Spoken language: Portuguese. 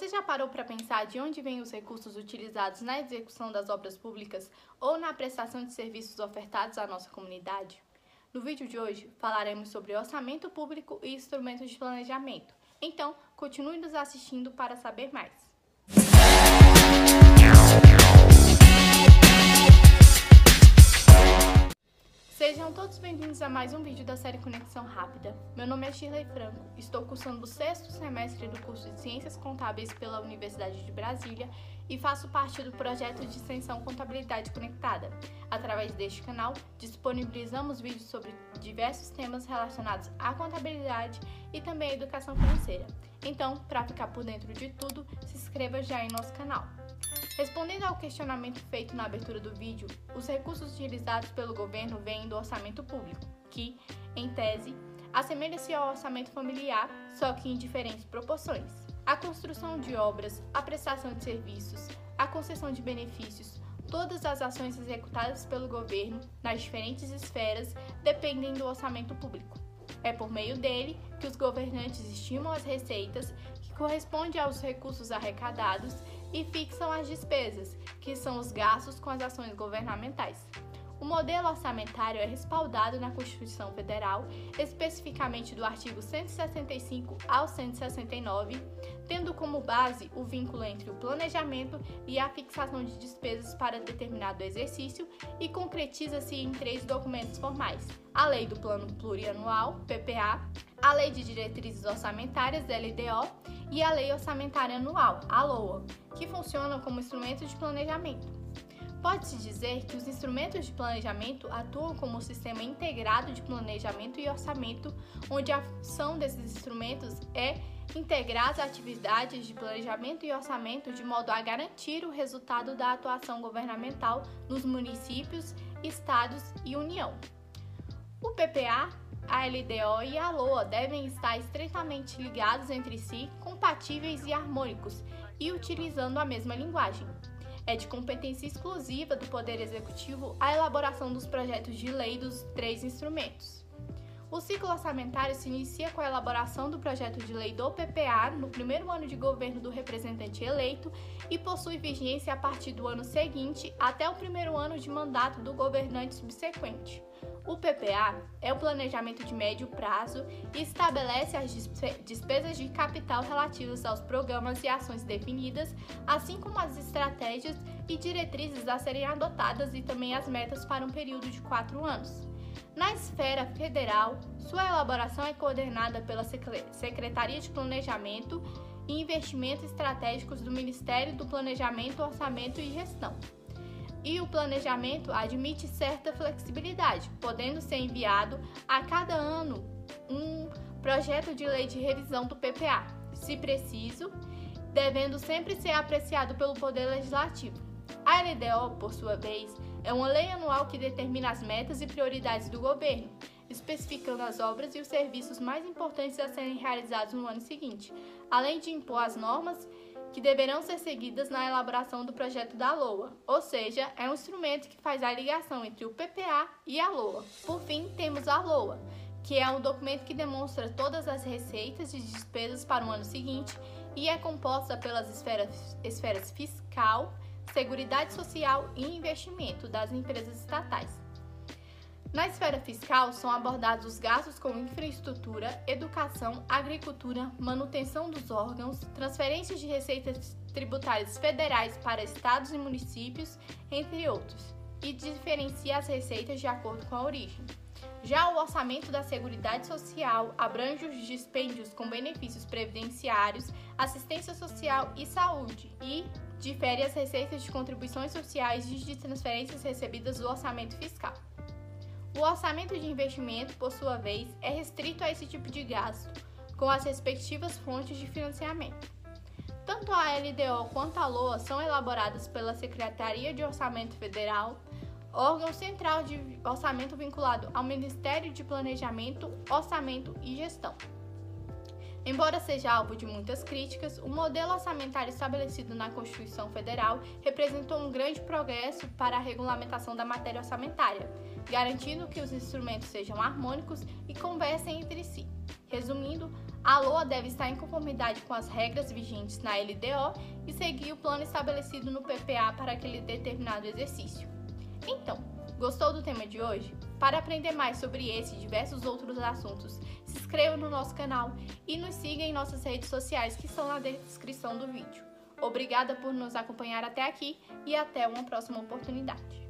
Você já parou para pensar de onde vêm os recursos utilizados na execução das obras públicas ou na prestação de serviços ofertados à nossa comunidade? No vídeo de hoje falaremos sobre orçamento público e instrumentos de planejamento. Então, continue nos assistindo para saber mais. Todos bem-vindos a mais um vídeo da série Conexão Rápida. Meu nome é Shirley Franco, estou cursando o sexto semestre do curso de Ciências Contábeis pela Universidade de Brasília e faço parte do projeto de extensão Contabilidade Conectada. Através deste canal, disponibilizamos vídeos sobre diversos temas relacionados à contabilidade e também à educação financeira. Então, para ficar por dentro de tudo, se inscreva já em nosso canal. Respondendo ao questionamento feito na abertura do vídeo, os recursos utilizados pelo governo vêm do orçamento público, que, em tese, assemelha-se ao orçamento familiar, só que em diferentes proporções. A construção de obras, a prestação de serviços, a concessão de benefícios, todas as ações executadas pelo governo nas diferentes esferas dependem do orçamento público. É por meio dele que os governantes estimam as receitas, que corresponde aos recursos arrecadados e fixam as despesas, que são os gastos com as ações governamentais. O modelo orçamentário é respaldado na Constituição Federal, especificamente do artigo 165 ao 169, tendo como base o vínculo entre o planejamento e a fixação de despesas para determinado exercício e concretiza-se em três documentos formais: a Lei do Plano Plurianual, PPA, a Lei de Diretrizes Orçamentárias, LDO, e a Lei Orçamentária Anual, a LOA, que funcionam como instrumentos de planejamento. Pode-se dizer que os instrumentos de planejamento atuam como um sistema integrado de planejamento e orçamento, onde a função desses instrumentos é integrar as atividades de planejamento e orçamento de modo a garantir o resultado da atuação governamental nos municípios, estados e União. O PPA a LDO e a LOA devem estar estreitamente ligados entre si, compatíveis e harmônicos, e utilizando a mesma linguagem. É de competência exclusiva do Poder Executivo a elaboração dos projetos de lei dos três instrumentos. O ciclo orçamentário se inicia com a elaboração do projeto de lei do PPA no primeiro ano de governo do representante eleito e possui vigência a partir do ano seguinte até o primeiro ano de mandato do governante subsequente. O PPA é o planejamento de médio prazo e estabelece as despesas de capital relativas aos programas e ações definidas, assim como as estratégias e diretrizes a serem adotadas e também as metas para um período de quatro anos. Na esfera federal, sua elaboração é coordenada pela Secretaria de Planejamento e Investimentos Estratégicos do Ministério do Planejamento, Orçamento e Gestão e o planejamento admite certa flexibilidade, podendo ser enviado a cada ano um projeto de lei de revisão do PPA, se preciso, devendo sempre ser apreciado pelo Poder Legislativo. A LDO, por sua vez, é uma lei anual que determina as metas e prioridades do governo, especificando as obras e os serviços mais importantes a serem realizados no ano seguinte, além de impor as normas que deverão ser seguidas na elaboração do projeto da LOA, ou seja, é um instrumento que faz a ligação entre o PPA e a LOA. Por fim, temos a LOA, que é um documento que demonstra todas as receitas e despesas para o ano seguinte e é composta pelas esferas, esferas fiscal, seguridade social e investimento das empresas estatais. Na esfera fiscal, são abordados os gastos com infraestrutura, educação, agricultura, manutenção dos órgãos, transferências de receitas tributárias federais para estados e municípios, entre outros, e diferencia as receitas de acordo com a origem. Já o orçamento da Seguridade Social abrange os dispêndios com benefícios previdenciários, assistência social e saúde e difere as receitas de contribuições sociais e de transferências recebidas do orçamento fiscal. O orçamento de investimento, por sua vez, é restrito a esse tipo de gasto, com as respectivas fontes de financiamento. Tanto a LDO quanto a LOA são elaboradas pela Secretaria de Orçamento Federal, órgão central de orçamento vinculado ao Ministério de Planejamento, Orçamento e Gestão. Embora seja alvo de muitas críticas, o modelo orçamentário estabelecido na Constituição Federal representou um grande progresso para a regulamentação da matéria orçamentária, garantindo que os instrumentos sejam harmônicos e conversem entre si. Resumindo, A LOA deve estar em conformidade com as regras vigentes na LDO e seguir o plano estabelecido no PPA para aquele determinado exercício. Então, gostou do tema de hoje? Para aprender mais sobre esse e diversos outros assuntos, se inscreva no nosso canal e nos siga em nossas redes sociais que estão na descrição do vídeo. Obrigada por nos acompanhar até aqui e até uma próxima oportunidade.